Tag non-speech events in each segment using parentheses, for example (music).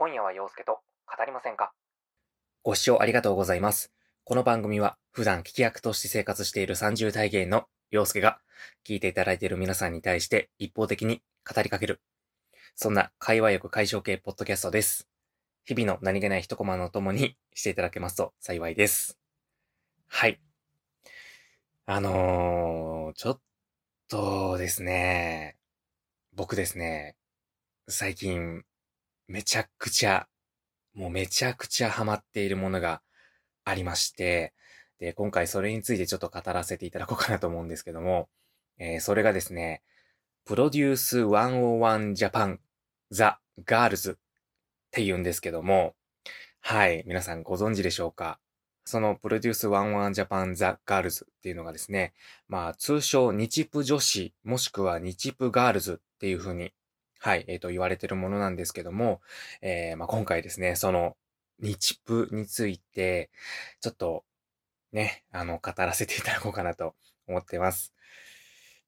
今夜は陽介と語りませんか？ご視聴ありがとうございます。この番組は普段聞き役として生活している30代芸の陽介が聞いていただいている皆さんに対して一方的に語りかける。そんな会話欲解消系ポッドキャストです。日々の何気ない一コマのともにしていただけますと幸いです。はい。あのー、ちょっとですね、僕ですね、最近、めちゃくちゃ、もうめちゃくちゃハマっているものがありまして、で、今回それについてちょっと語らせていただこうかなと思うんですけども、えーそれがですね、 PRODUCE 101 JAPAN THE GIRLS って言うんですけども、はい、皆さんご存知でしょうか？その PRODUCE 101 JAPAN THE GIRLS っていうのがですね、まあ通称日プ女子もしくは日プガールズっていう風に、はい、えっ、と言われてるものなんですけども、えーまあ今回ですね、その日プについて、ちょっとね、あの、語らせていただこうかなと思ってます。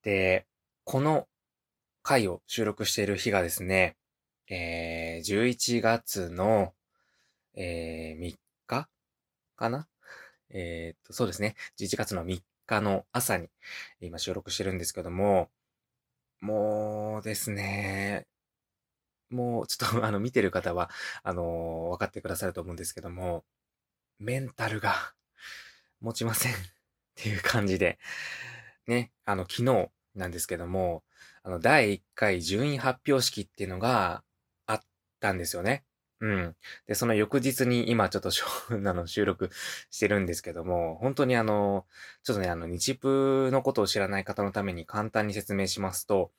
で、この回を収録している日がですね、えー、11月の、えー、3日かな？えーっと、そうですね。11月の3日の朝に今収録してるんですけども、もうですね、もうちょっとあの見てる方は、あの分かってくださると思うんですけども、メンタルが持ちません (laughs) っていう感じで、ね、あの昨日なんですけども、あの第1回順位発表式っていうのがあったんですよね。うん。で、その翌日に今ちょっとしょ (laughs) あの収録してるんですけども、本当にあの、ちょっとね、あの、日プのことを知らない方のために簡単に説明しますと、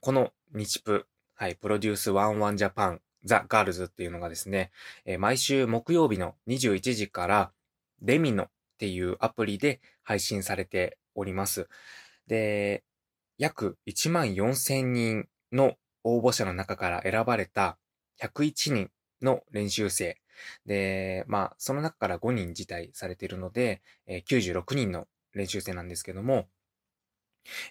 この日プ、はい、 PRODUCE 101 JAPAN THE GIRLS っていうのがですね、えー毎週木曜日の21時から、 Lemino っていうアプリで配信されております。で、約1万4000人の応募者の中から選ばれた101人の練習生。で、まあ、その中から5人辞退されているので、えー96人の練習生なんですけども、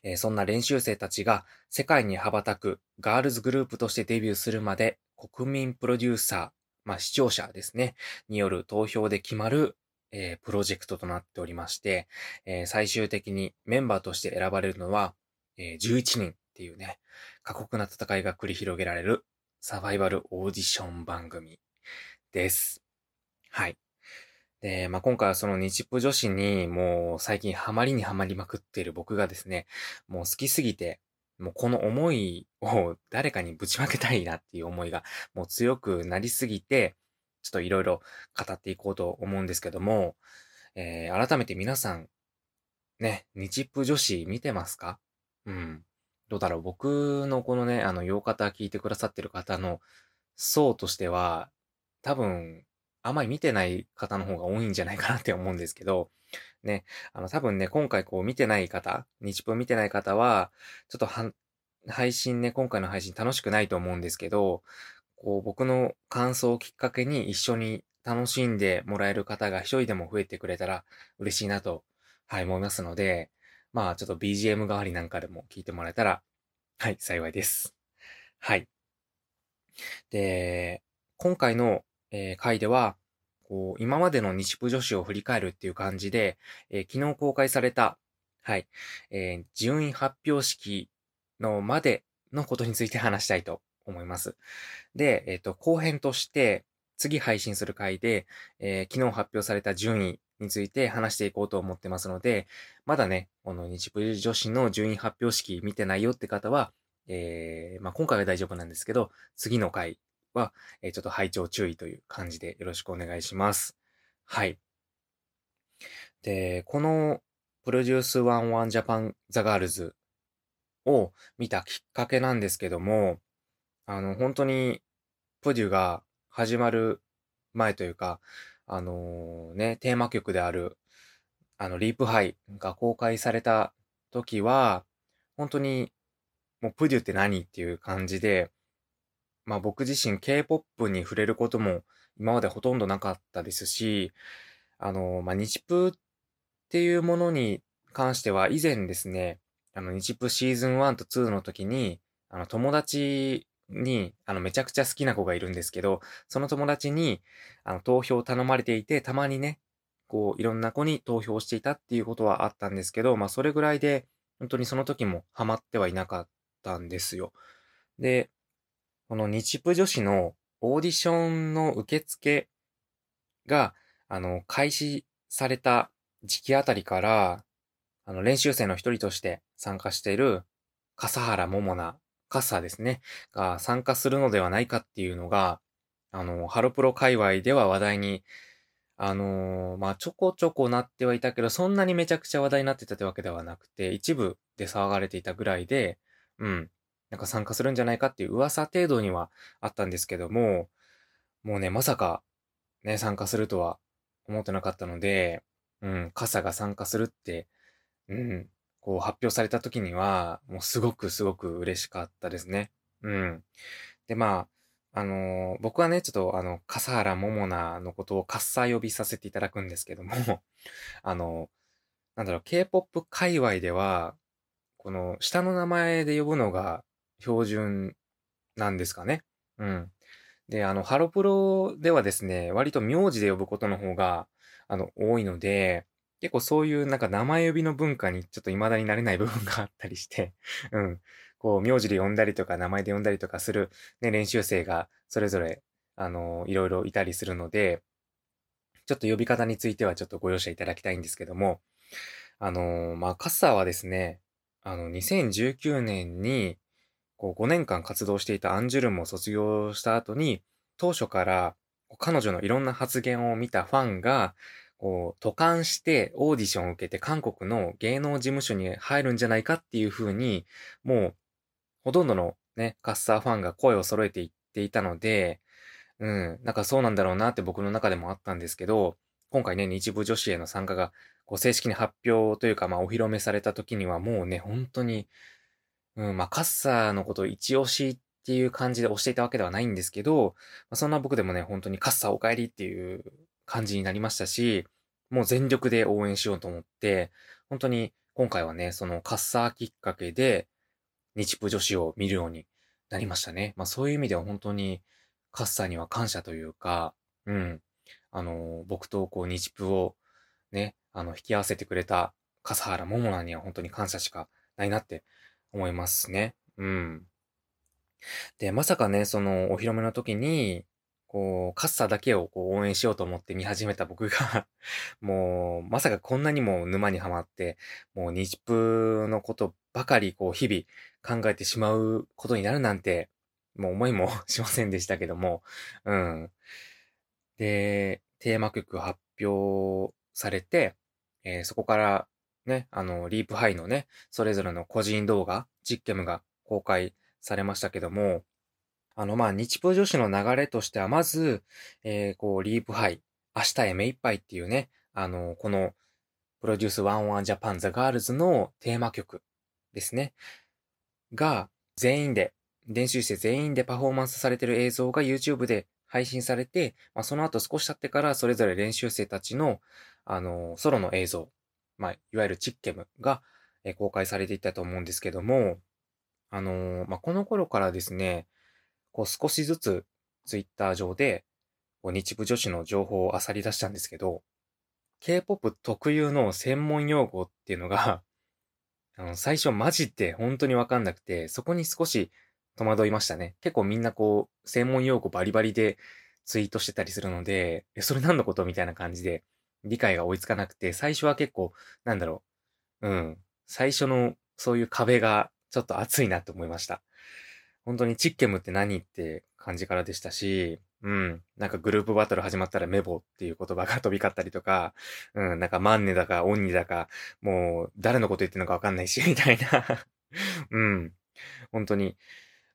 えーそんな練習生たちが世界に羽ばたくガールズグループとしてデビューするまで国民プロデューサー、まあ視聴者ですね、による投票で決まる、えープロジェクトとなっておりまして、えー最終的にメンバーとして選ばれるのは、えー11人っていうね、過酷な戦いが繰り広げられるサバイバルオーディション番組です。はい。で、まあ、今回はその日プ女子にもう最近ハマりにハマりまくっている僕がですね、もう好きすぎて、もうこの思いを (laughs) 誰かにぶちまけたいなっていう思いがもう強くなりすぎて、ちょっといろいろ語っていこうと思うんですけども、えー改めて皆さん、ね、日プ女子見てますか？うん。どうだろう僕のこのね、あの、洋方聞いてくださってる方の層としては、多分、あまり見てない方の方が多いんじゃないかなって思うんですけど、ね、あの、多分ね、今回こう見てない方、日プ見てない方は、ちょっとは配信ね、今回の配信楽しくないと思うんですけど、こう僕の感想をきっかけに一緒に楽しんでもらえる方が一人でも増えてくれたら嬉しいなと、はい、思いますので、まあちょっと BGM 代わりなんかでも聞いてもらえたら、はい、幸いです。はい。で、今回の、えー回では、こう、今までの日プ女子を振り返るっていう感じで、えー昨日公開された、はい、えー順位発表式のまでのことについて話したいと思います。で、えっ、と、後編として、次配信する回で、えー昨日発表された順位について話していこうと思ってますので、まだね、この日プリ女子の順位発表式見てないよって方は、えーまあ、今回は大丈夫なんですけど、次の回は、えーちょっと拝聴注意という感じでよろしくお願いします。はい。で、このPRODUCE 101 JAPAN THE GIRLS を見たきっかけなんですけども、あの、本当に、プデューが始まる前というか、あのね、テーマ曲である、あの、 LEAP HIGH が公開された時は、本当に、もうプデューって何っていう感じで、まあ僕自身 K-POP に触れることも今までほとんどなかったですし、あの、まあ日プっていうものに関しては以前ですね、あの日プシーズン1と2の時に、あの友達に、あの、めちゃくちゃ好きな子がいるんですけど、その友達に、あの、投票を頼まれていて、たまにね、こう、いろんな子に投票していたっていうことはあったんですけど、まあ、それぐらいで、本当にその時もハマってはいなかったんですよ。で、この日プ女子のオーディションの受付が、あの、開始された時期あたりから、あの、練習生の一人として参加している、笠原桃奈、カッサーですね、が参加するのではないかっていうのが、あの、ハロプロ界隈では話題に、あのー、まあ、ちょこちょこなってはいたけど、そんなにめちゃくちゃ話題になってたってわけではなくて、一部で騒がれていたぐらいで、うん、なんか参加するんじゃないかっていう噂程度にはあったんですけども、もうね、まさか、ね、参加するとは思ってなかったので、うん、傘が参加するって、うん、こう発表された時には、もうすごくすごく嬉しかったですね。うん。で、まあ、あのー、僕はね、ちょっとあの、笠原桃奈のことをカッサ呼びさせていただくんですけども (laughs) あの、なんだろう、K-POP 界隈では、この下の名前で呼ぶのが標準なんですかね。うん。で、あの、ハロプロではですね、割と名字で呼ぶことの方が、あの、多いので、結構そういうなんか名前呼びの文化にちょっと未だになれない部分があったりして、(laughs) うん。こう、名字で呼んだりとか名前で呼んだりとかする、ね、練習生がそれぞれ、あの、いろいろいたりするので、ちょっと呼び方についてはちょっとご容赦いただきたいんですけども、あのまあ、カッサーはですね、あの、2019年に、こう5年間活動していたアンジュルムを卒業した後に、当初から彼女のいろんな発言を見たファンが、こう、渡韓してオーディションを受けて韓国の芸能事務所に入るんじゃないかっていう風に、もう、ほとんどのね、カッサーファンが声を揃えていっていたので、うん、なんかそうなんだろうなって僕の中でもあったんですけど、今回ね、日部女子への参加が、こう、正式に発表というか、まあ、お披露目された時にはもうね、本当に、うん、まあ、カッサーのことを一押しっていう感じで押していたわけではないんですけど、まあ、そんな僕でもね、本当にカッサーお帰りっていう感じになりましたし、もう全力で応援しようと思って、本当に今回はね、そのカッサーきっかけで、日プ女子を見るようになりましたね。まあそういう意味では本当にカッサーには感謝というか、うん。あの、僕とこう日プをね、あの、引き合わせてくれた笠原桃奈には本当に感謝しかないなって思いますね。うん。で、まさかね、その、お披露目の時に、こう、カッサだけをこう応援しようと思って見始めた僕が (laughs) もう、まさかこんなにも沼にはまって、もう日プのことばかりこう日々考えてしまうことになるなんて、もう思いもしませんでしたけども、うん。で、テーマ曲発表されて、えー、そこからね、あの、リープハイのね、それぞれの個人動画、実験が公開されましたけども、あの、まあ、日プロ女子の流れとしては、まず、えー、こう、リープハイ、明日へ目いっぱいっていうね、あの、この、 PRODUCE 101 JAPAN THE GIRLS のテーマ曲ですね。が、全員で、練習生全員でパフォーマンスされてる映像が YouTube で配信されて、まあ、その後少し経ってからそれぞれ練習生たちの、あの、ソロの映像まあ、いわゆるチッケムが、え公開されていったと思うんですけども、あのー、まあ、この頃からですね、こう少しずつツイッター上で、こう日部女子の情報を漁り出したんですけど、K-POP 特有の専門用語っていうのが、(laughs) あの、最初マジで本当にわかんなくて、そこに少し戸惑いましたね。結構みんなこう、専門用語バリバリでツイートしてたりするので、え、それ何のことみたいな感じで理解が追いつかなくて、最初は結構、なんだろう。うん。最初のそういう壁がちょっと熱いなって思いました。本当にチッケムって何って感じからでしたし、うん。なんかグループバトル始まったらメボっていう言葉が飛び交ったりとか、うん。なんかマンネだかオンニだか、もう誰のこと言ってるのかわかんないし、(laughs) みたいなうん。本当に。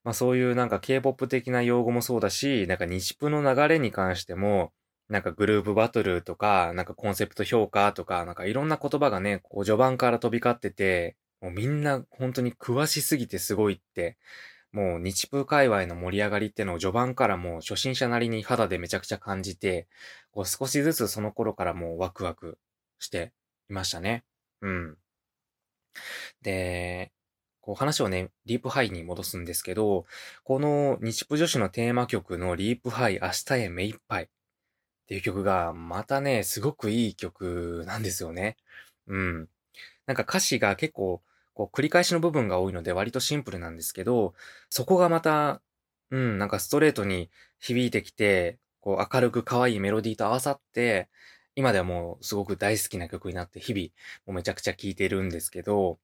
まあそういうなんか K-POP 的な用語もそうだし、なんか日プの流れに関しても、なんかグループバトルとか、なんかコンセプト評価とか、なんかいろんな言葉がね、こう序盤から飛び交ってて、もうみんな本当に詳しすぎてすごいって、もう日風界隈の盛り上がりってのを序盤からもう初心者なりに肌でめちゃくちゃ感じて、こう少しずつその頃からもうワクワクしていましたね。うん。で、こう話をね、リープハイに戻すんですけど、この日プ女子のテーマ曲のリープハイ明日へ目いっぱいっていう曲がまたね、すごくいい曲なんですよね。うん。なんか歌詞が結構こう繰り返しの部分が多いので割とシンプルなんですけど、そこがまた、うん、なんかストレートに響いてきて、こう明るく可愛いメロディーと合わさって、今ではもうすごく大好きな曲になって日々もうめちゃくちゃ聴いてるんですけど、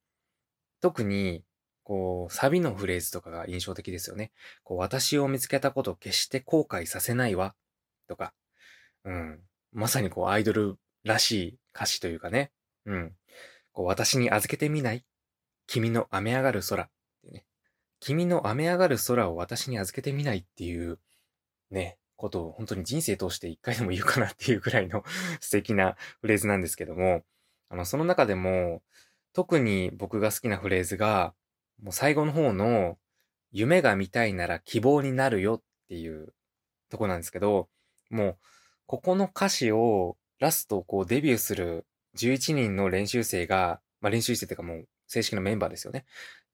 特に、こう、サビのフレーズとかが印象的ですよね。こう、私を見つけたこと決して後悔させないわ。とか、うん。まさにこう、アイドルらしい歌詞というかね。うん。こう、私に預けてみない君の雨上がる空。ってね。君の雨上がる空を私に預けてみないっていう、ね、ことを本当に人生通して一回でも言うかなっていうくらいの (laughs) 素敵なフレーズなんですけども、あの、その中でも、特に僕が好きなフレーズが、もう最後の方の、夢が見たいなら希望になるよっていうとこなんですけど、もう、ここの歌詞をラストこうデビューする11人の練習生が、まあ練習生っていうかもう正式なメンバーですよね。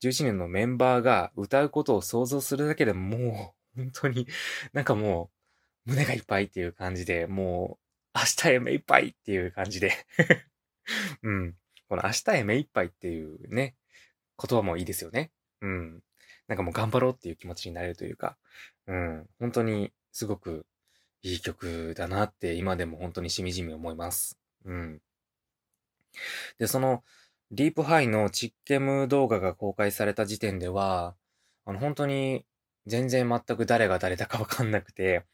11人のメンバーが歌うことを想像するだけでもう、本当になんかもう、胸がいっぱいっていう感じで、もう、明日へ目いっぱいっていう感じで (laughs) うん。この明日へ目いっぱいっていうね、言葉もいいですよね。うん。なんかもう頑張ろうっていう気持ちになれるというか、うん。本当にすごくいい曲だなって今でも本当にしみじみ思います。うん。で、その、ディープハイのチッケム動画が公開された時点では、あの、本当に全然全く誰が誰だかわかんなくて、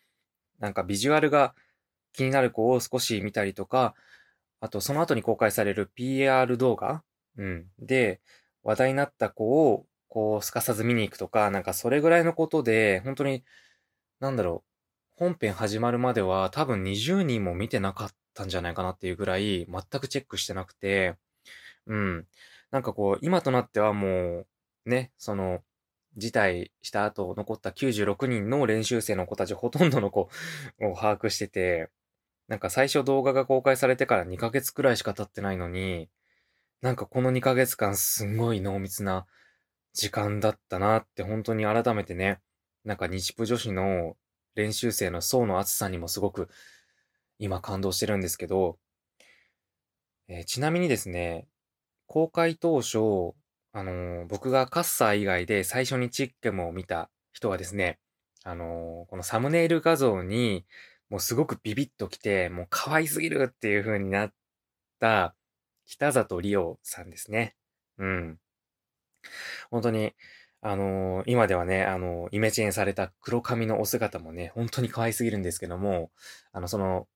なんかビジュアルが気になる子を少し見たりとか、あと、その後に公開される PR 動画うん。で、話題になった子を、こう、すかさず見に行くとか、なんかそれぐらいのことで、本当に、なんだろう、本編始まるまでは多分20人も見てなかったんじゃないかなっていうぐらい、全くチェックしてなくて、うん。なんかこう、今となってはもう、ね、その、辞退した後残った96人の練習生の子たちほとんどの子を把握してて、なんか最初動画が公開されてから2ヶ月くらいしか経ってないのに、なんかこの2ヶ月間すんごい濃密な時間だったなって本当に改めてね、なんか日プ女子の練習生の層の厚さにもすごく今感動してるんですけど、えー、ちなみにですね、公開当初、あのー、僕がカッサー以外で最初にチッケムを見た人はですね、あのー、このサムネイル画像にもうすごくビビッときて、もう可愛すぎるっていう風になった、北里リオさんですね。うん。本当に、あのー、今ではね、あのー、イメチェンされた黒髪のお姿もね、本当に可愛すぎるんですけども、あの、その、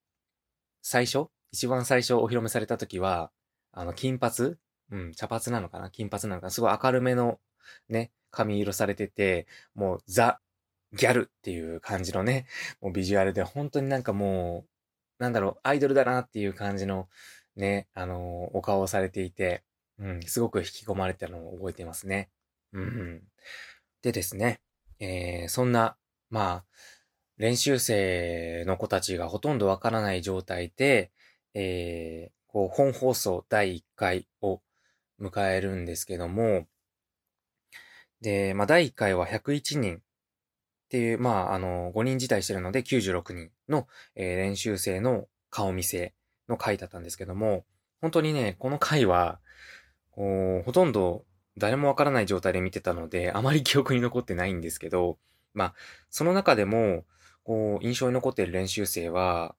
最初一番最初お披露目された時は、あの、金髪うん、茶髪なのかな金髪なのかなすごい明るめのね、髪色されてて、もうザ・ギャルっていう感じのね、もうビジュアルで本当になんかもう、なんだろう、アイドルだなっていう感じのね、あのー、お顔をされていて、うん、すごく引き込まれたのを覚えていますね。うん、うん。でですね、えー、そんな、まあ、練習生の子たちがほとんどわからない状態で、えー、こう、本放送第1回を迎えるんですけども、で、まあ、第1回は101人っていう、まあ、あの、5人辞退してるので96人の、えー、練習生の顔見せの回だったんですけども、本当にね、この回は、ほとんど誰もわからない状態で見てたので、あまり記憶に残ってないんですけど、まあ、その中でも、こう、印象に残っている練習生は、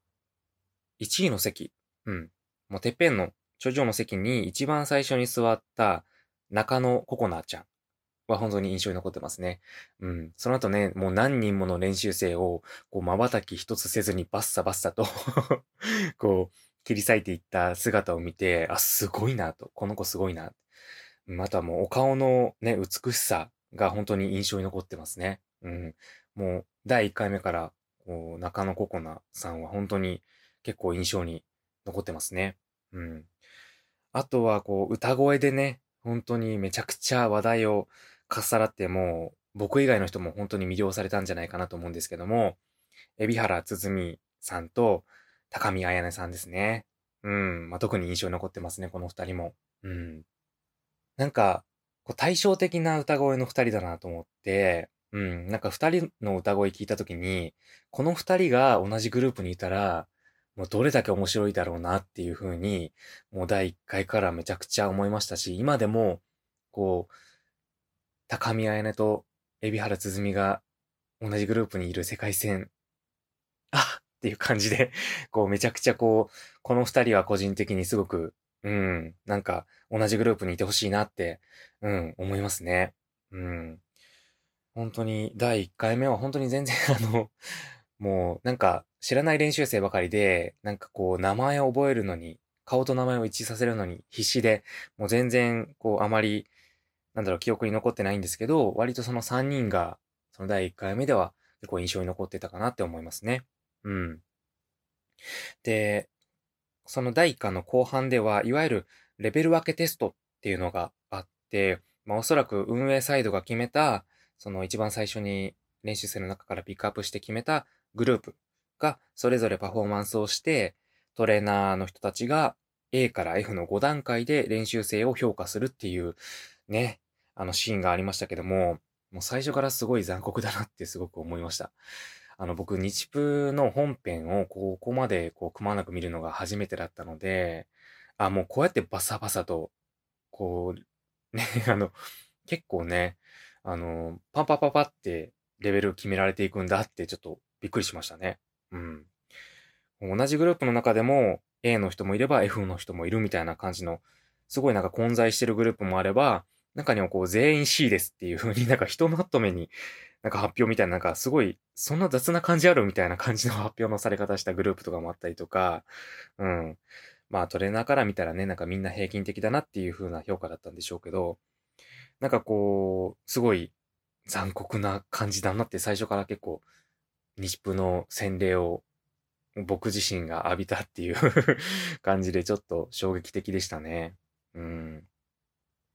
1位の席、うん、もうてっぺんの頂上の席に一番最初に座った中野ココナちゃん。は本当に印象に残ってますね。うん。その後ね、もう何人もの練習生を、こう、瞬き一つせずにバッサバッサと (laughs) こう、切り裂いていった姿を見て、あ、すごいなと。この子すごいな。またもうお顔のね、美しさが本当に印象に残ってますね。うん。もう、第1回目から、こう、中野ココナさんは本当に結構印象に残ってますね。うん。あとは、こう、歌声でね、本当にめちゃくちゃ話題をかっさらってもう、僕以外の人も本当に魅了されたんじゃないかなと思うんですけども、海老原つづみさんと高見彩音さんですね。うん。まあ、特に印象に残ってますね、この二人も。うん。なんか、こう対照的な歌声の二人だなと思って、うん、なんか二人の歌声聞いたときに、この二人が同じグループにいたら、もうどれだけ面白いだろうなっていう風に、もう第一回からめちゃくちゃ思いましたし、今でも、こう、高見彩音と海老原つづみが同じグループにいる世界線、あっていう感じで、こうめちゃくちゃこう、この二人は個人的にすごく、うん、なんか同じグループにいてほしいなって、うん、思いますね。うん。本当に第1回目は本当に全然あの、もうなんか知らない練習生ばかりで、なんかこう名前を覚えるのに、顔と名前を一致させるのに必死で、もう全然こうあまり、なんだろう、記憶に残ってないんですけど、割とその3人が、その第1回目では結構印象に残ってたかなって思いますね。うん。で、その第1巻の後半では、いわゆるレベル分けテストっていうのがあって、まあおそらく運営サイドが決めた、その一番最初に練習生の中からピックアップして決めたグループがそれぞれパフォーマンスをして、トレーナーの人たちが A から F の5段階で練習生を評価するっていうね、あのシーンがありましたけども、もう最初からすごい残酷だなって (laughs) すごく思いました。あの僕、日プの本編をここまでこうくまなく見るのが初めてだったので、あ、もうこうやってバサバサと、こう、ね、(laughs) あの、結構ね、あの、パンパパパってレベル決められていくんだってちょっとびっくりしましたね。うん。同じグループの中でも A の人もいれば F の人もいるみたいな感じの、すごいなんか混在してるグループもあれば、中にはこう全員 C ですっていう風になんかひとまとめになんか発表みたいななんかすごいそんな雑な感じあるみたいな感じの発表のされ方したグループとかもあったりとか、うん。まあトレーナーから見たらね、なんかみんな平均的だなっていう風な評価だったんでしょうけど、なんかこう、すごい残酷な感じだなって最初から結構、日プの洗礼を僕自身が浴びたっていう (laughs) 感じでちょっと衝撃的でしたね。うん。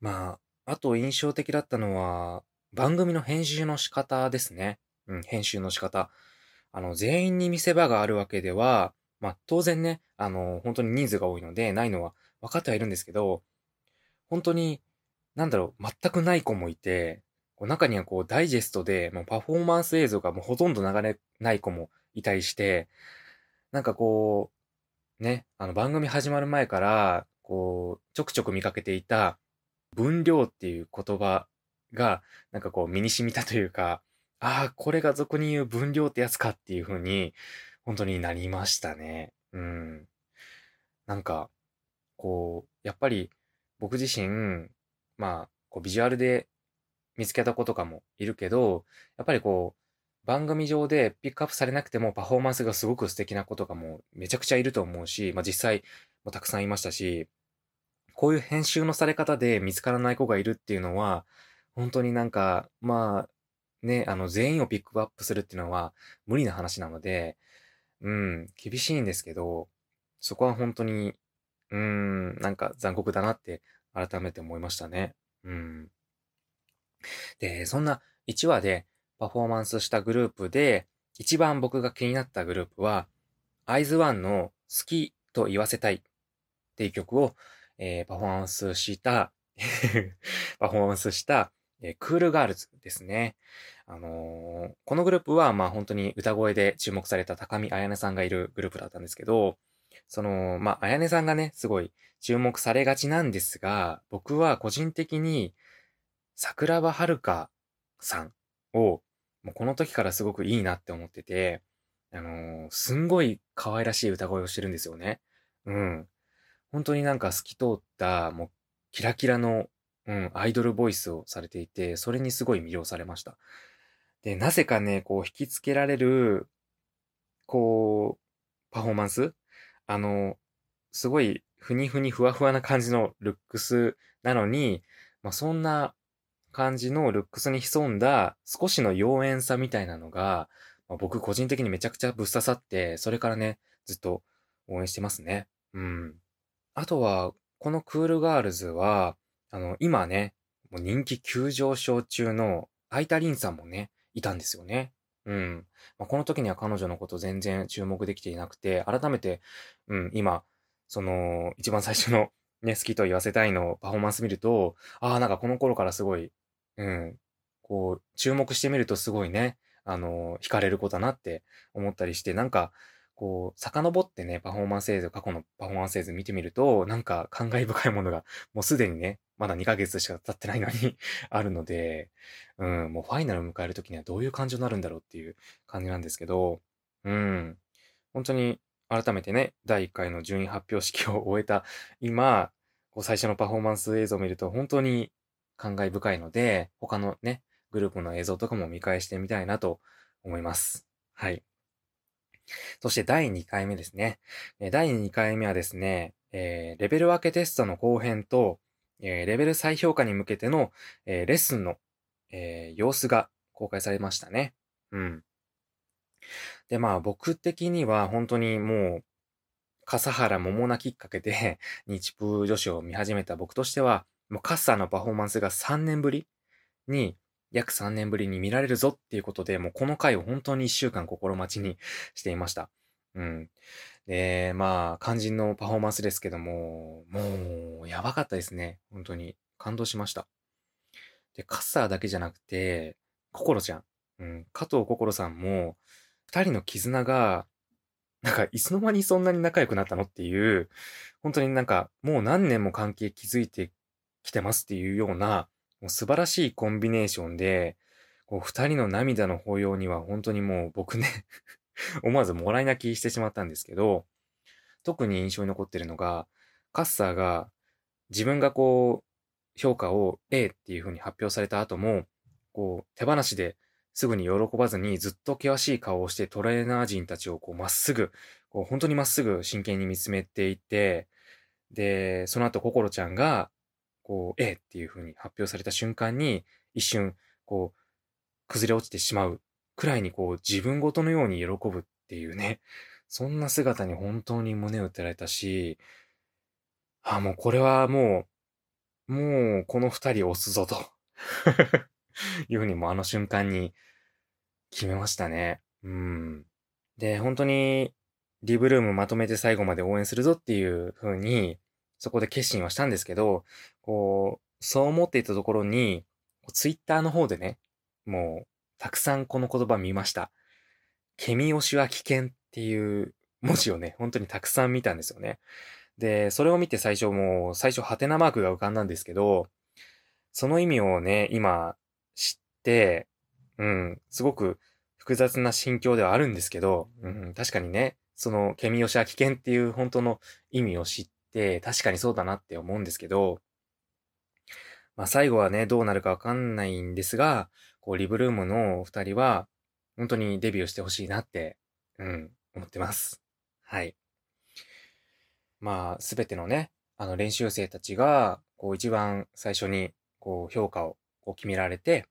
まあ、あと印象的だったのは、番組の編集の仕方ですね。うん、編集の仕方。あの、全員に見せ場があるわけでは、まあ、当然ね、あの、本当に人数が多いので、ないのは分かってはいるんですけど、本当に、なんだろう、全くない子もいて、こう中にはこう、ダイジェストで、もうパフォーマンス映像がもうほとんど流れない子もいたりして、なんかこう、ね、あの番組始まる前から、こう、ちょくちょく見かけていた、分量っていう言葉が、なんかこう身に染みたというか、ああ、これが俗に言う分量ってやつかっていう風に、本当になりましたね。うん。なんか、こう、やっぱり僕自身、まあ、こうビジュアルで見つけた子とかもいるけど、やっぱりこう、番組上でピックアップされなくてもパフォーマンスがすごく素敵な子とかもめちゃくちゃいると思うし、まあ実際もたくさんいましたし、こういう編集のされ方で見つからない子がいるっていうのは、本当になんか、まあ、ね、あの全員をピックアップするっていうのは無理な話なので、うん、厳しいんですけど、そこは本当に、うん、なんか残酷だなって改めて思いましたね。うん。で、そんな1話でパフォーマンスしたグループで、一番僕が気になったグループは、アイズワンの好きと言わせたいっていう曲を、えー、パフォーマンスした (laughs) パフォーマンスした、えー、クールガールズですね。あのー、このグループは、まあ本当に歌声で注目された高見彩音さんがいるグループだったんですけど、その、まあ、彩音さんがね、すごい注目されがちなんですが、僕は個人的に、桜庭遥さんを、もうこの時からすごくいいなって思ってて、あのー、すんごい可愛らしい歌声をしてるんですよね。うん。本当になんか透き通った、もう、キラキラの、うん、アイドルボイスをされていて、それにすごい魅了されました。で、なぜかね、こう、引きつけられる、こう、パフォーマンスあの、すごい、ふにふにふわふわな感じのルックスなのに、まあ、そんな感じのルックスに潜んだ少しの妖艶さみたいなのが、まあ、僕個人的にめちゃくちゃぶっ刺さって、それからね、ずっと応援してますね。うん。あとは、このクールガールズは、あの、今ね、もう人気急上昇中のアイタリンさんもね、いたんですよね。うん。まあ、この時には彼女のこと全然注目できていなくて、改めて、うん、今、その、一番最初のね、好きと言わせたいのパフォーマンス見ると、ああ、なんかこの頃からすごい、うん、こう、注目してみるとすごいね、あの、惹かれる子だなって思ったりして、なんか、こう、遡ってね、パフォーマンス映像、過去のパフォーマンス映像見てみると、なんか感慨深いものが、もうすでにね、まだ2ヶ月しか経ってないのに (laughs) あるので、うん、もうファイナルを迎える時にはどういう感情になるんだろうっていう感じなんですけど、うん、本当に改めてね、第1回の順位発表式を (laughs) 終えた今、こう最初のパフォーマンス映像を見ると本当に感慨深いので、他のね、グループの映像とかも見返してみたいなと思います。はい。そして第2回目ですね。第2回目はですね、えー、レベル分けテストの後編と、えー、レベル再評価に向けての、えー、レッスンの、え様子が公開されましたね。うん。で、まあ僕的には本当にもう、笠原桃奈きっかけで (laughs) 日プ女子を見始めた僕としては、もうカッサーのパフォーマンスが3年ぶりに約3年ぶりに見られるぞっていうことで、もうこの回を本当に1週間心待ちにしていました。うん。で、まあ、肝心のパフォーマンスですけども、もう、やばかったですね。本当に。感動しました。で、カッサーだけじゃなくて、ココロちゃん。うん、加藤心さんも、二人の絆が、なんか、いつの間にそんなに仲良くなったのっていう、本当になんか、もう何年も関係築いてきてますっていうような、もう素晴らしいコンビネーションで、こう二人の涙の抱擁には本当にもう僕ね (laughs) 思わずもらい泣きしてしまったんですけど、特に印象に残ってるのが、カッサーが自分がこう、評価を A っていう風に発表された後も、こう、手放しですぐに喜ばずにずっと険しい顔をしてトレーナー陣たちをこうまっすぐ、こう本当にまっすぐ真剣に見つめていて、で、その後ココロちゃんがこう、A っていう風に発表された瞬間に、一瞬、こう、崩れ落ちてしまうくらいにこう、自分ごとのように喜ぶっていうね、そんな姿に本当に胸を打たれたし、あ、もうこれはもう、もうこの二人押すぞと (laughs) いうふうにもあの瞬間に決めましたね。うん。で、本当に、リブルームまとめて最後まで応援するぞっていう風に、そこで決心はしたんですけど、こう、そう思っていたところに、ツイッターの方でね、もう、たくさんこの言葉見ました。ケミ推しは危険っていう文字をね、本当にたくさん見たんですよね。で、それを見て最初もう、最初ハテナマークが浮かんだんですけど、その意味をね、今知って、うん、すごく複雑な心境ではあるんですけど、うん、確かにね、そのケミ推しは危険っていう本当の意味を知っ、確かにそうだなって思うんですけど、まあ最後はね、どうなるかわかんないんですが、こう、リブルームの二人は、本当にデビューしてほしいなって、うん、思ってます。はい。まあ、すべてのね、あの練習生たちが、こう一番最初に、こう評価をこう決められて、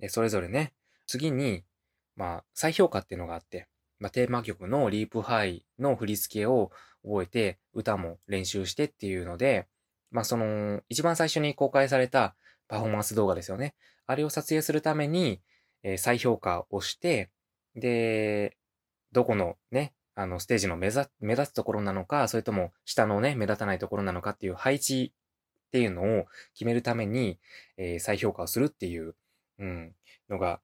で、それぞれね、次に、まあ、再評価っていうのがあって、まあ、テーマ曲のリープハイの振り付けを覚えて、歌も練習してっていうので、まあその、一番最初に公開されたパフォーマンス動画ですよね。あれを撮影するために、えー、再評価をして、で、どこのね、あの、ステージの目立目立つところなのか、それとも下のね、目立たないところなのかっていう配置っていうのを決めるために、えー、再評価をするっていう、うん、のが、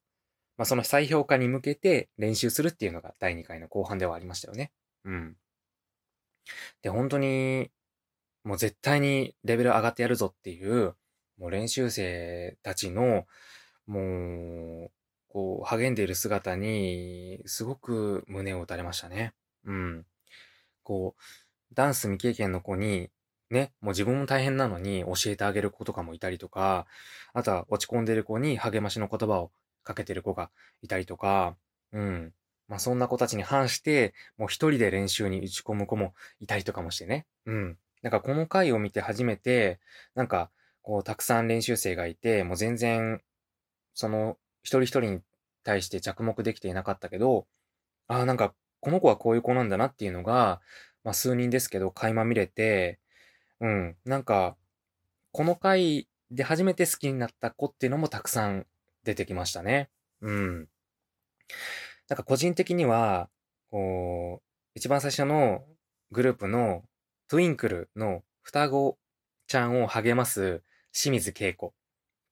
まあ、その再評価に向けて練習するっていうのが第2回の後半ではありましたよね。うん。で、本当に、もう絶対にレベル上がってやるぞっていう、もう練習生たちの、もう、こう、励んでいる姿に、すごく胸を打たれましたね。うん。こう、ダンス未経験の子に、ね、もう自分も大変なのに教えてあげる子とかもいたりとか、あとは落ち込んでる子に励ましの言葉をかけてる子がいたりとか、うん。まあそんな子たちに反して、もう一人で練習に打ち込む子もいたりとかもしてね。うん。なんかこの回を見て初めて、なんか、こう、たくさん練習生がいて、もう全然、その、一人一人に対して着目できていなかったけど、ああ、なんか、この子はこういう子なんだなっていうのが、まあ数人ですけど、垣間見れて、うん、なんか、この回で初めて好きになった子っていうのもたくさん出てきましたね。うん。なんか個人的には、こう、一番最初のグループのトゥインクルの双子ちゃんを励ます清水恵子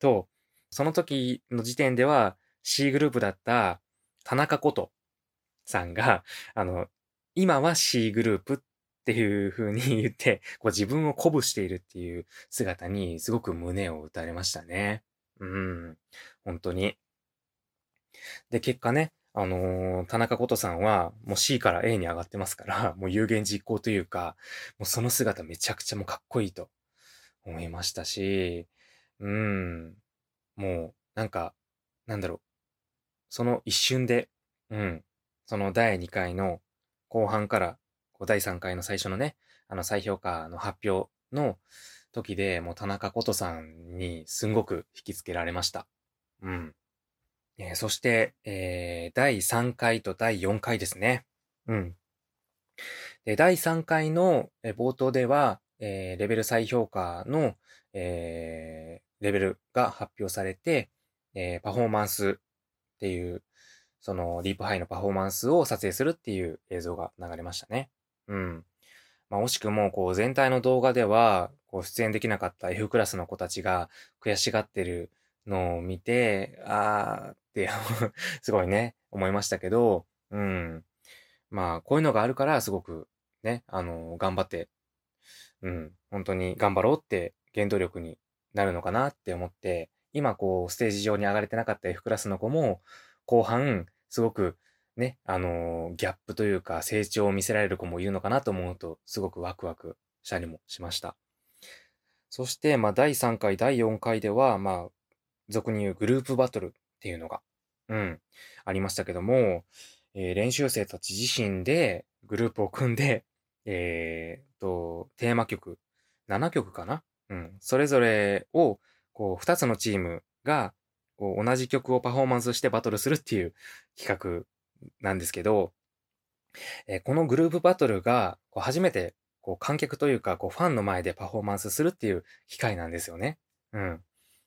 と、その時の時点では C グループだった田中ことさんが、あの、今は C グループっていう風に言って、こう自分を鼓舞しているっていう姿にすごく胸を打たれましたね。うん。本当に。で、結果ね、あのー、田中琴さんはもう C から A に上がってますから、もう有言実行というか、もうその姿めちゃくちゃもうかっこいいと思いましたし、うん。もう、なんか、なんだろう。その一瞬で、うん。その第2回の後半から、第3回の最初のね、あの再評価の発表の時で、もう田中琴さんにすんごく引きつけられました。うん。えー、そして、えー、第3回と第4回ですね。うん。で第3回の冒頭では、えー、レベル再評価の、えー、レベルが発表されて、えー、パフォーマンスっていう、そのディープハイのパフォーマンスを撮影するっていう映像が流れましたね。うん。まあ、惜しくも、こう、全体の動画では、こう、出演できなかった F クラスの子たちが悔しがってるのを見て、あーって (laughs) すごいね、思いましたけど、うん。まあ、こういうのがあるから、すごく、ね、あの、頑張って、うん、本当に頑張ろうって原動力になるのかなって思って、今こう、ステージ上に上がれてなかった F クラスの子も、後半、すごく、ね、あのー、ギャップというか成長を見せられる子もいるのかなと思うと、すごくワクワクしたりもしました。そして、まあ、第3回、第4回では、まあ、俗に言うグループバトルっていうのが、うん、ありましたけども、えー、練習生たち自身でグループを組んで、(laughs) えー、と、テーマ曲、7曲かな？うん。それぞれを、こう、2つのチームが、こう、同じ曲をパフォーマンスしてバトルするっていう企画なんですけど、えー、このグループバトルが、こう、初めて、こう、観客というか、こう、ファンの前でパフォーマンスするっていう機会なんですよね。うん。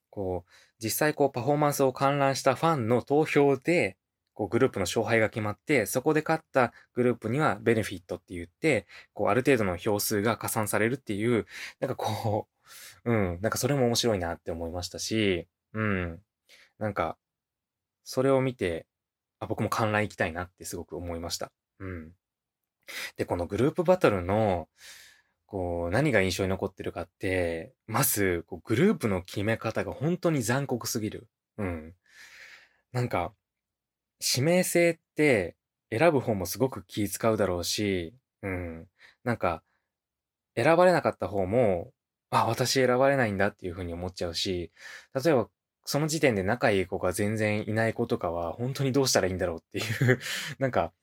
こう、実際こう、パフォーマンスを観覧したファンの投票で、こう、グループの勝敗が決まって、そこで勝ったグループにはベネフィットって言って、こう、ある程度の票数が加算されるっていう、なんかこう、うん、なんかそれも面白いなって思いましたし、うん、なんか、それを見て、あ、僕も観覧行きたいなってすごく思いました。うん。で、このグループバトルの、こう、何が印象に残ってるかって、まず、こうグループの決め方が本当に残酷すぎる。うん。なんか、指名制って選ぶ方もすごく気使うだろうし、うん。なんか、選ばれなかった方も、あ、私選ばれないんだっていう風に思っちゃうし、例えば、その時点で仲いい子が全然いない子とかは、本当にどうしたらいいんだろうっていう (laughs) なんか、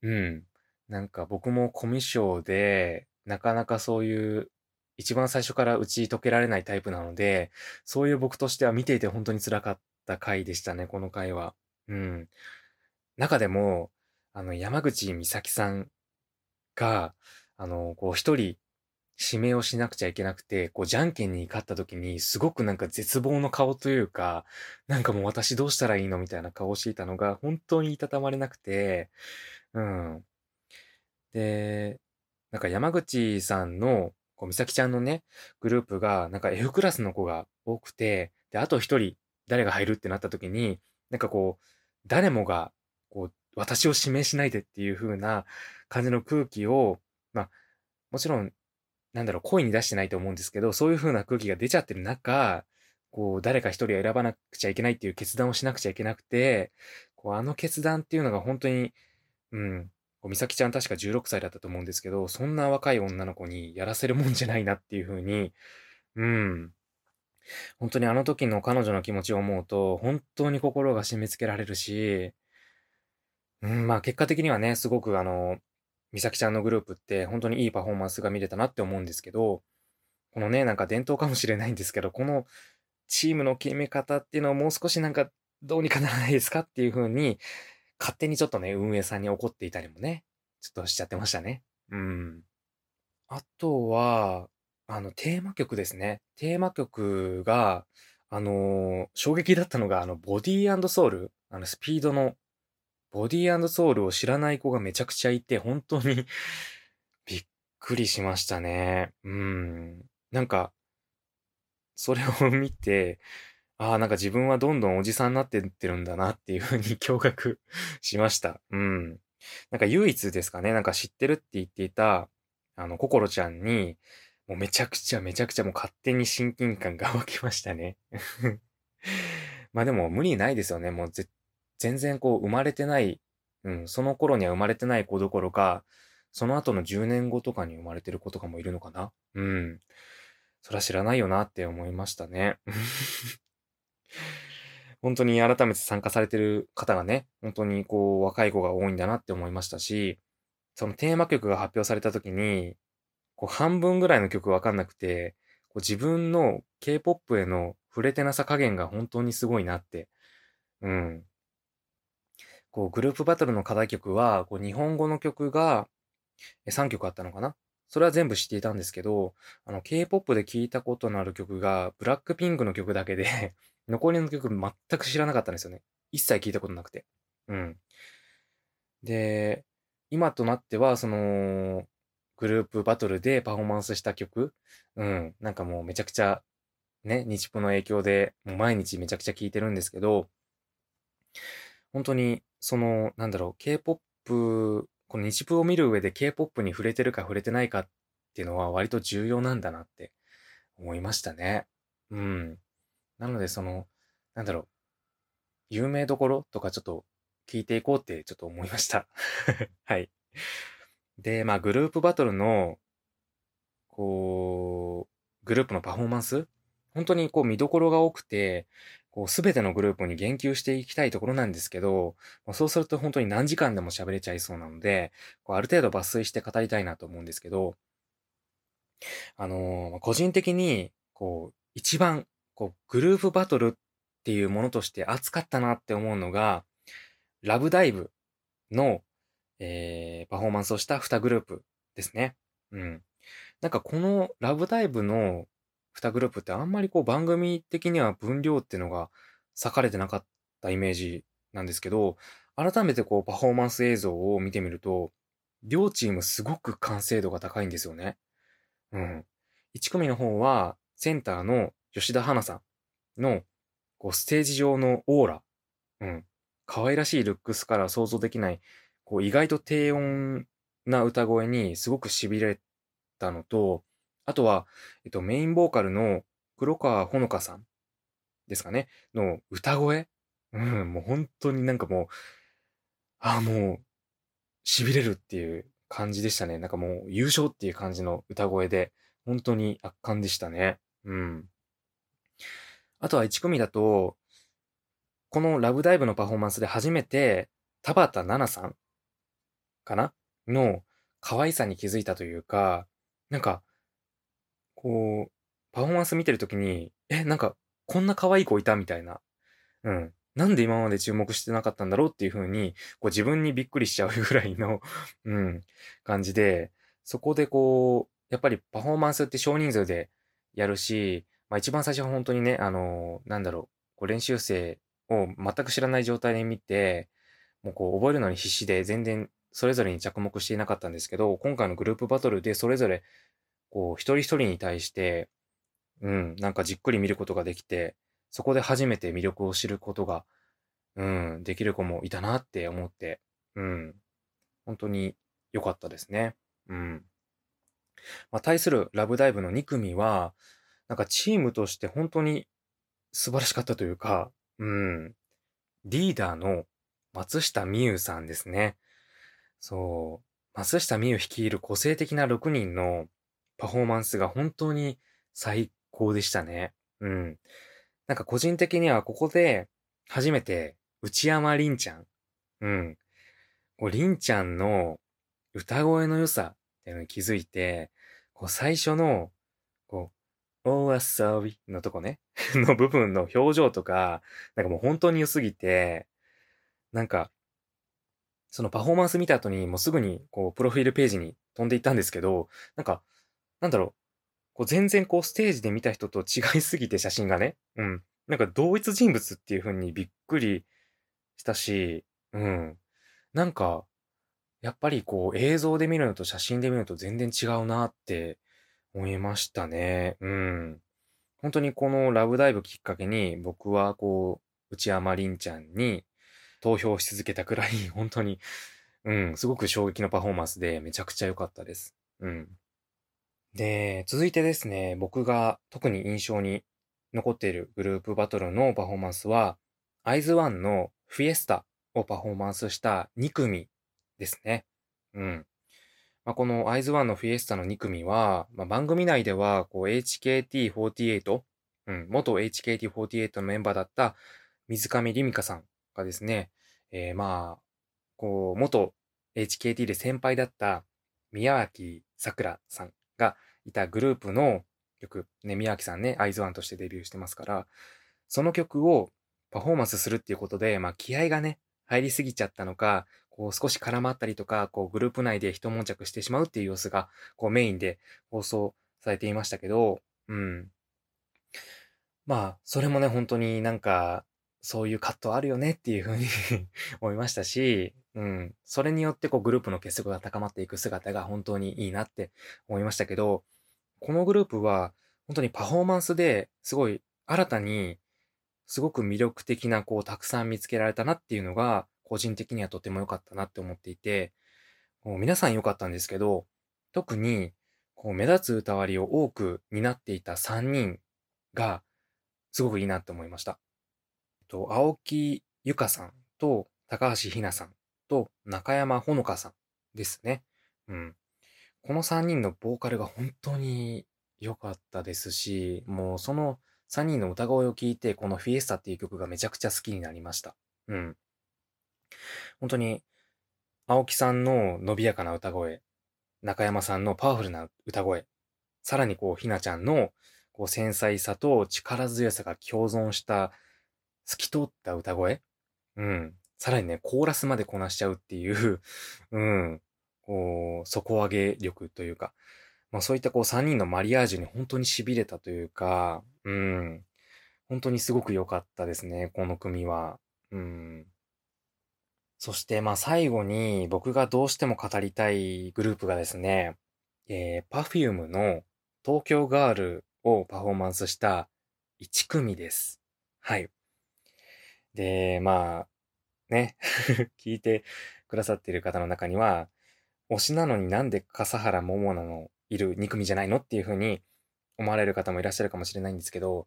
うん。なんか僕もコミュ障で、なかなかそういう、一番最初から打ち解けられないタイプなので、そういう僕としては見ていて本当に辛かった回でしたね、この回は。うん。中でも、あの、山口美咲さんが、あの、こう一人指名をしなくちゃいけなくて、こう、じゃんけんに勝った時に、すごくなんか絶望の顔というか、なんかもう私どうしたらいいのみたいな顔をしていたのが、本当にいたたまれなくて、うん。で、なんか山口さんの、こう、美咲ちゃんのね、グループが、なんか F クラスの子が多くて、で、あと一人、誰が入るってなった時に、なんかこう、誰もがこう、私を指名しないでっていう風な感じの空気を、まあ、もちろん、なんだろう、声に出してないと思うんですけど、そういう風な空気が出ちゃってる中、こう、誰か一人を選ばなくちゃいけないっていう決断をしなくちゃいけなくて、こう、あの決断っていうのが本当に、うん、こう、美咲ちゃん確か16歳だったと思うんですけど、そんな若い女の子にやらせるもんじゃないなっていう風に、うん、本当にあの時の彼女の気持ちを思うと、本当に心が締め付けられるし、うん、まあ結果的にはね、すごくあの、美咲ちゃんのグループって本当にいいパフォーマンスが見れたなって思うんですけど、このね、なんか伝統かもしれないんですけど、このチームの決め方っていうのをもう少しなんかどうにかならないですかっていう風に、勝手にちょっとね、運営さんに怒っていたりもね、ちょっとしちゃってましたね。うん。あとは、あの、テーマ曲ですね。テーマ曲が、あのー衝撃だったのが、あの、ボディーソウル、あの、スピードのボディーソウルを知らない子がめちゃくちゃいて、本当に (laughs) びっくりしましたね。うん。なんか、それを見て、ああ、なんか自分はどんどんおじさんになってってるんだなっていうふうに驚愕しました。うん。なんか唯一ですかね、なんか知ってるって言っていた、あの、ココロちゃんに、もうめちゃくちゃめちゃくちゃもう勝手に親近感が湧きましたね。(laughs) まあでも無理ないですよね。もう絶全然こう生まれてない、うん、その頃には生まれてない子どころか、その後の10年後とかに生まれてる子とかもいるのかなうん。それは知らないよなって思いましたね。(laughs) 本当に改めて参加されてる方がね、本当にこう若い子が多いんだなって思いましたし、そのテーマ曲が発表された時に、こう半分ぐらいの曲わかんなくて、こう自分の K-POP への触れてなさ加減が本当にすごいなって。うん。こうグループバトルの課題曲は、こう日本語の曲が3曲あったのかな？それは全部知っていたんですけど、あの、K-POP で聴いたことのある曲が、ブラックピンクの曲だけで (laughs) 残りの曲全く知らなかったんですよね。一切聞いたことなくて。うん。で、今となっては、その、グループバトルでパフォーマンスした曲、うん、なんかもうめちゃくちゃ、ね、日プの影響で、もう毎日めちゃくちゃ聴いてるんですけど、本当に、その、なんだろう、K-POP この日プを見る上で K-POP に触れてるか触れてないかっていうのは割と重要なんだなって思いましたね。うん。なのでその、なんだろう、有名どころとかちょっと聞いていこうってちょっと思いました。(laughs) はい。で、まあグループバトルの、こう、グループのパフォーマンス？本当にこう見どころが多くて、こう、すべてのグループに言及していきたいところなんですけど、まあそうすると本当に何時間でも喋れちゃいそうなので、こうある程度抜粋して語りたいなと思うんですけど、あのー、個人的に、こう、一番、こう、グループバトルっていうものとして熱かったなって思うのが、ラブダイブの、えー、パフォーマンスをした2グループですね。うん。なんかこのラブダイブの2グループってあんまりこう番組的には分量っていうのが割かれてなかったイメージなんですけど、改めてこうパフォーマンス映像を見てみると、両チームすごく完成度が高いんですよね。うん。1組の方は、センターの吉田花さんの、こう、ステージ上のオーラ。うん。可愛らしいルックスから想像できない、こう、意外と低音な歌声にすごく痺れたのと、あとは、えっと、メインボーカルの黒川ほのかさんですかね、の歌声うん、もう本当になんかもう、ああ、もう、痺れるっていう感じでしたね。なんかもう優勝っていう感じの歌声で、本当に圧巻でしたね。うん。あとは1組だと、このラブダイブのパフォーマンスで初めて、田畑奈々さんかな？の可愛さに気づいたというか、なんか、こう、パフォーマンス見てるときに、え、なんか、こんな可愛い子いたみたいな。うん。なんで今まで注目してなかったんだろうっていう風に、こう自分にびっくりしちゃうぐらいの (laughs) うん、感じで、そこでこう、やっぱりパフォーマンスって少人数でやるし、まあ一番最初は本当にね、あのなんだろう、こう練習生を全く知らない状態で見て、もうこう覚えるのに必死で全然それぞれに着目していなかったんですけど、今回のグループバトルでそれぞれこう、一人一人に対して、うん、なんかじっくり見ることができて、そこで初めて魅力を知ることが、うん、できる子もいたなって思って、うん、本当に良かったですね。うん。まあ、対するラブダイブの2組は、なんかチームとして本当に素晴らしかったというか、うん、リーダーの松下美優さんですね。そう、松下美優率いる個性的な6人のパフォーマンスが本当に最高でしたね。うん。なんか個人的にはここで初めて内山りんちゃん。うん。こう、りんちゃんの歌声の良さっていうのに気づいて、こう最初の、こう、お遊びのとこね (laughs) の部分の表情とか、なんかもう本当に良すぎて、なんか、そのパフォーマンス見た後にもうすぐにこう、プロフィールページに飛んでいったんですけど、なんか、なんだろう、こう全然こうステージで見た人と違いすぎて写真がね、うん。なんか同一人物っていう風にびっくりしたし、うん。なんか、やっぱりこう映像で見るのと写真で見るのと全然違うなって思いましたね。うん。本当にこのラブダイブきっかけに僕はこう、内山凛ちゃんに投票し続けたくらい、本当に、うん、すごく衝撃のパフォーマンスでめちゃくちゃ良かったです。うん。で、続いてですね、僕が特に印象に残っているグループバトルのパフォーマンスは、アイズワンのフィエスタをパフォーマンスした2組ですね。うん。まあ、このアイズワンのフィエスタの2組は、まあ、番組内ではこう HKT48、うん、元 HKT48 のメンバーだった水上りみかさんがですね、えー、まあ、こう、元 HKT で先輩だった宮脇桜さんがいたグループの曲、ね、宮脇さんね、アイズワンとしてデビューしてますから、その曲をパフォーマンスするっていうことで、まあ気合がね、入りすぎちゃったのか、こう少し絡まったりとか、こうグループ内で一悶着してしまうっていう様子が、こうメインで放送されていましたけど、うん。まあ、それもね、本当になんか、そういうカットあるよねっていうふうに (laughs) 思いましたし、うん。それによってこうグループの結束が高まっていく姿が本当にいいなって思いましたけど、このグループは本当にパフォーマンスですごい新たにすごく魅力的なこうたくさん見つけられたなっていうのが個人的にはとても良かったなって思っていて、もう皆さん良かったんですけど、特にこう目立つ歌割りを多く担っていた3人がすごくいいなって思いました。と、青木ゆかさんと高橋ひなさんと中山ほのかさんですね。うん。この3人のボーカルが本当に良かったですし、もうその3人の歌声を聞いて、このフィエスタっていう曲がめちゃくちゃ好きになりました。うん。本当に、青木さんの伸びやかな歌声、中山さんのパワフルな歌声、さらにこう、ひなちゃんのこう繊細さと力強さが共存した透き通った歌声うん。さらにね、コーラスまでこなしちゃうっていう (laughs) うん、こう、底上げ力というか、まあそういったこう3人のマリアージュに本当に痺れたというか、うん、本当にすごく良かったですね、この組は。うん。そしてまあ最後に僕がどうしても語りたいグループがですね、えー、Perfume の東京ガールをパフォーマンスした1組です。はい。で、まあ、ね、(laughs) 聞いてくださっている方の中には、推しなのになんで笠原桃奈のいる2組じゃないのっていう風に思われる方もいらっしゃるかもしれないんですけど、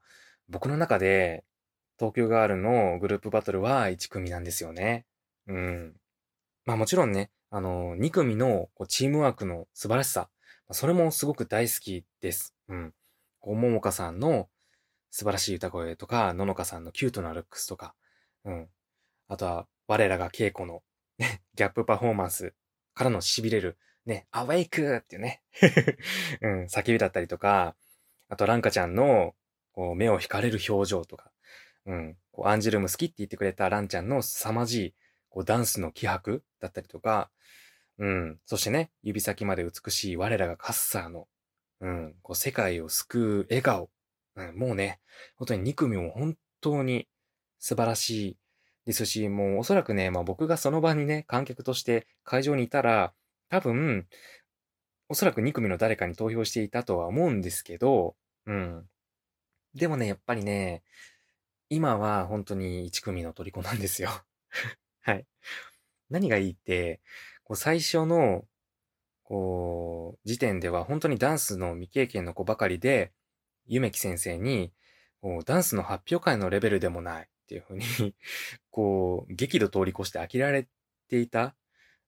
僕の中で東京ガールのグループバトルは1組なんですよね。うん。まあもちろんね、あの、2組のこうチームワークの素晴らしさ、それもすごく大好きです。うん。こう、ももかさんの素晴らしい歌声とか、ののかさんのキュートなルックスとか、うん。あとは、我らが稽古の、ね、ギャップパフォーマンスからの痺れる、ね、アウェイクっていうね。(laughs) うん、叫びだったりとか、あと、ランカちゃんの、こう、目を惹かれる表情とか、うん、こうアンジュルム好きって言ってくれたランちゃんの凄まじい、こう、ダンスの気迫だったりとか、うん、そしてね、指先まで美しい我らがカッサーの、うん、こう、世界を救う笑顔、うん、もうね、本当に2組も本当に素晴らしいですし、もうおそらくね、まあ僕がその場にね、観客として会場にいたら、多分、おそらく2組の誰かに投票していたとは思うんですけど、うん。でもね、やっぱりね、今は本当に1組の虜なんですよ (laughs) はい。何がいいって、こう最初の、こう、時点では本当にダンスの未経験の子ばかりで、ゆめき先生に、ダンスの発表会のレベルでもない。っていうふうに (laughs) こう、激怒通り越して呆れられていた、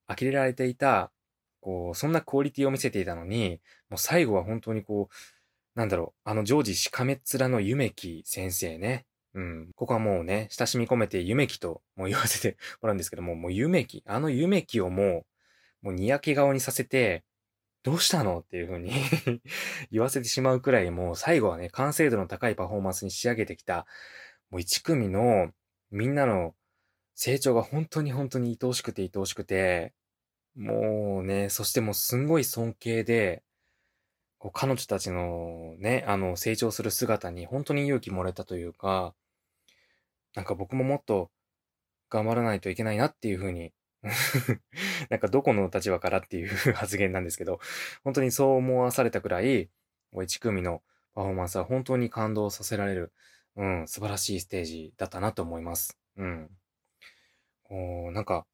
呆れられていた、こう、そんなクオリティを見せていたのに、もう最後は本当にこう、なんだろう、あの常時しかめっ面の夢木先生ね。うん。ここはもうね、親しみ込めて夢木ともう言わせて (laughs) もらうんですけども、もう夢木、あの夢木をもう、もうにやけ顔にさせて、どうしたのっていう風に (laughs) 言わせてしまうくらい、もう最後はね、完成度の高いパフォーマンスに仕上げてきた、もう一組のみんなの成長が本当に本当に愛おしくて愛おしくて、もうね、そしてもうすんごい尊敬で、こう彼女たちのね、あの成長する姿に本当に勇気もらえたというか、なんか僕ももっと頑張らないといけないなっていうふうに (laughs) なんかどこの立場からっていう (laughs) 発言なんですけど、本当にそう思わされたくらい、一組のパフォーマンスは本当に感動させられる、うん、素晴らしいステージだったなと思います。うん。こう、なんか、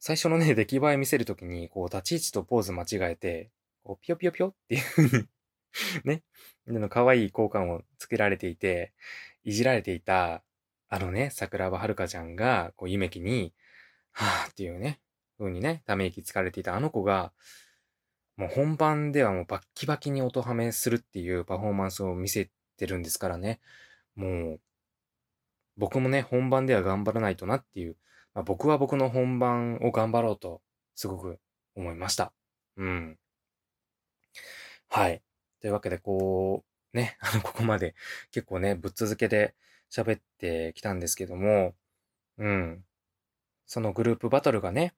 最初のね、出来栄え見せるときに、こう、立ち位置とポーズ間違えて、こう、ぴよぴよぴよっていう風に (laughs) ね、の可愛い交換をつけられていて、いじられていた、あのね、桜庭遥ちゃんが、こう、夢木に、はぁっていうね、風にね、ため息つかれていたあの子が、もう本番ではもうバッキバキに音ハメするっていうパフォーマンスを見せてるんですからね。もう、僕もね、本番では頑張らないとなっていう、まあ、僕は僕の本番を頑張ろうと、すごく思いました。うん。はい。というわけで、こう、ね、(laughs) あの、ここまで結構ね、ぶっ続けで喋ってきたんですけども、うん。そのグループバトルがね、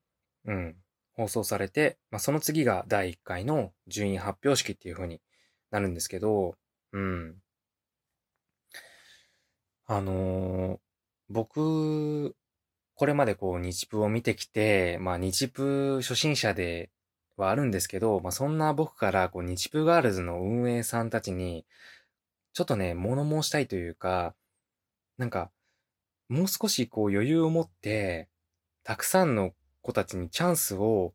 うん、放送されて、まあ、その次が第1回の順位発表式っていう風になるんですけど、うん。あのー、僕、これまでこう日プを見てきて、まあ日プ初心者ではあるんですけど、まあそんな僕からこう日プガールズの運営さんたちに、ちょっとね、物申したいというか、なんか、もう少しこう余裕を持って、たくさんの子たちにチャンスを、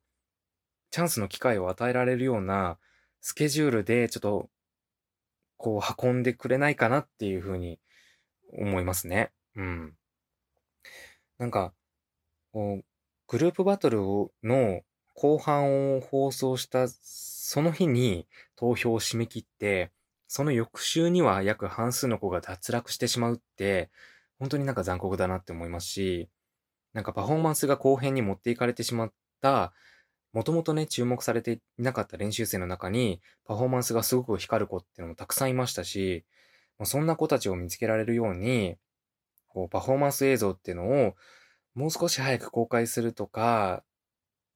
チャンスの機会を与えられるようなスケジュールでちょっと、こう運んでくれないかなっていうふうに思いますね。うん。なんか、こう、グループバトルの後半を放送したその日に投票を締め切って、その翌週には約半数の子が脱落してしまうって、本当になんか残酷だなって思いますし、なんかパフォーマンスが後編に持っていかれてしまった、もともとね、注目されていなかった練習生の中に、パフォーマンスがすごく光る子っていうのもたくさんいましたし、そんな子たちを見つけられるように、こう、パフォーマンス映像っていうのを、もう少し早く公開するとか、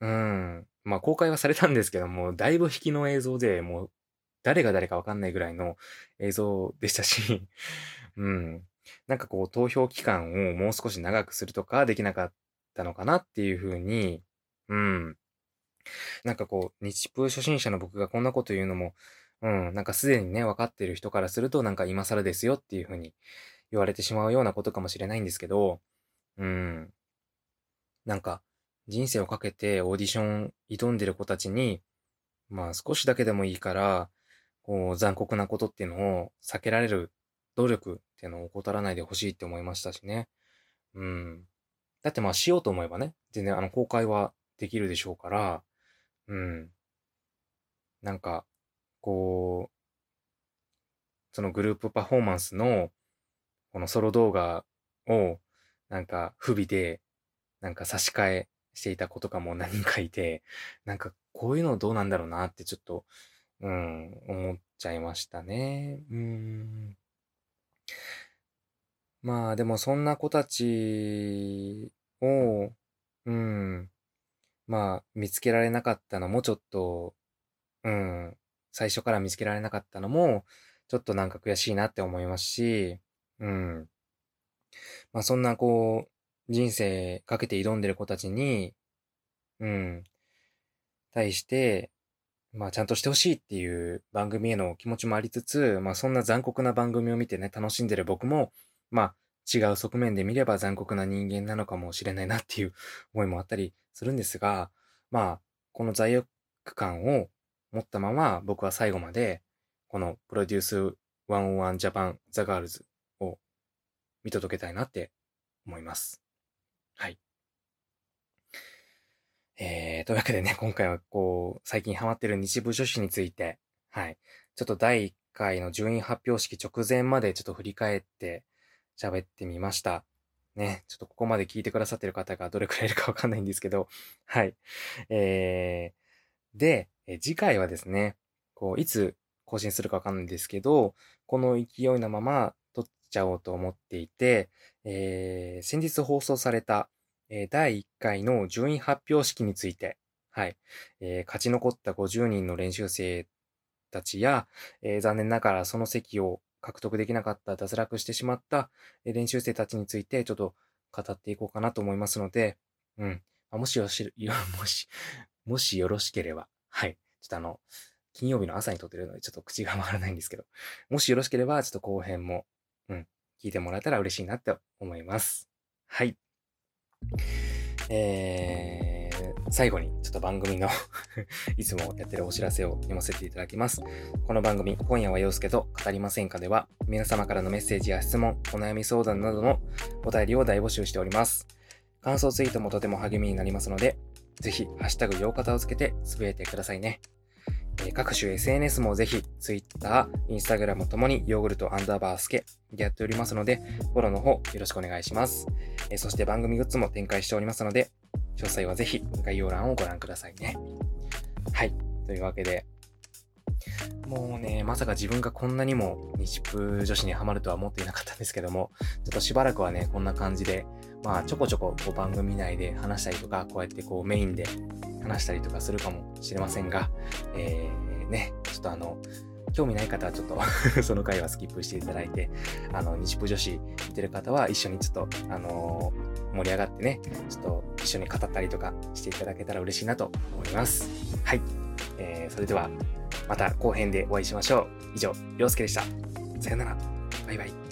うん。まあ、公開はされたんですけども、だいぶ引きの映像で、もう、誰が誰かわかんないぐらいの映像でしたし、(laughs) うん。なんかこう、投票期間をもう少し長くするとかできなかったのかなっていうふうに、うん。なんかこう、日プ初心者の僕がこんなこと言うのも、うん、なんかすでにね、分かってる人からすると、なんか今更ですよっていうふうに言われてしまうようなことかもしれないんですけど、うん。なんか、人生をかけてオーディション挑んでる子たちに、まあ少しだけでもいいから、こう残酷なことっていうのを避けられる努力っていうのを怠らないでほしいって思いましたしね。うん。だってまあしようと思えばね、全然あの公開はできるでしょうから、うん。なんか、こう、そのグループパフォーマンスの、このソロ動画を、なんか不備で、なんか差し替えしていた子とかも何人かいて、なんかこういうのどうなんだろうなってちょっと、うん、思っちゃいましたね。うん。まあでもそんな子たちを、うん、まあ見つけられなかったのもちょっと、うん、最初から見つけられなかったのも、ちょっとなんか悔しいなって思いますし、うん。まあそんなこう、人生かけて挑んでる子たちに、うん、対して、まあちゃんとしてほしいっていう番組への気持ちもありつつ、まあそんな残酷な番組を見てね、楽しんでる僕も、まあ違う側面で見れば残酷な人間なのかもしれないなっていう思いもあったりするんですが、まあこの罪悪感を持ったまま僕は最後までこの PRODUCE 101 JAPAN THE GIRLS を見届けたいなって思います。はい。えー、というわけでね、今回はこう、最近ハマってる日プ女子について、はい。ちょっと第1回の順位発表式直前までちょっと振り返って喋ってみました。ね、ちょっとここまで聞いてくださってる方がどれくらいいるかわかんないんですけど、はい。えー、で、え次回はですね、こう、いつ更新するかわかんないんですけど、この勢いのまま撮っちゃおうと思っていて、えー、先日放送された、え第1回の順位発表式について、はい、えー、勝ち残った50人の練習生たちや、えー、残念ながらその席を獲得できなかった脱落してしまった練習生たちについてちょっと語っていこうかなと思いますので、うん。もしよし、もし、もしよろしければ、はい。ちょっとあの、金曜日の朝に撮ってるのでちょっと口が回らないんですけど、(laughs) もしよろしければちょっと後編も、うん、聞いてもらえたら嬉しいなって思います。はい。えー、最後にちょっと番組の (laughs) いつもやってるお知らせを読ませていただきます。この番組、今夜は陽介と語りませんかでは、皆様からのメッセージや質問、お悩み相談などのお便りを大募集しております。感想ツイートもとても励みになりますので、ぜひ、ハッシュタグ、よう方をつけてつぶやいてくださいね。え各種 SNS もぜひ Twitter、Instagram ともにヨーグルトアンダーバースケでやっておりますので、フォローの方よろしくお願いします。えそして番組グッズも展開しておりますので、詳細はぜひ概要欄をご覧くださいね。はい。というわけで、もうね、まさか自分がこんなにも日プ女子にはまるとは思っていなかったんですけども、ちょっとしばらくはね、こんな感じで、まあちょこちょここう番組内で話したりとか、こうやってこうメインで話したりとかするかもしれませんが、えー、ね、ちょっとあの、興味ない方はちょっと (laughs) その回はスキップしていただいて、あの、日プ女子見てる方は一緒にちょっと、あのー、盛り上がってね、ちょっと一緒に語ったりとかしていただけたら嬉しいなと思います。はい。えー、それでは、また後編でお会いしましょう。以上、りょうすけでした。さよなら。バイバイ。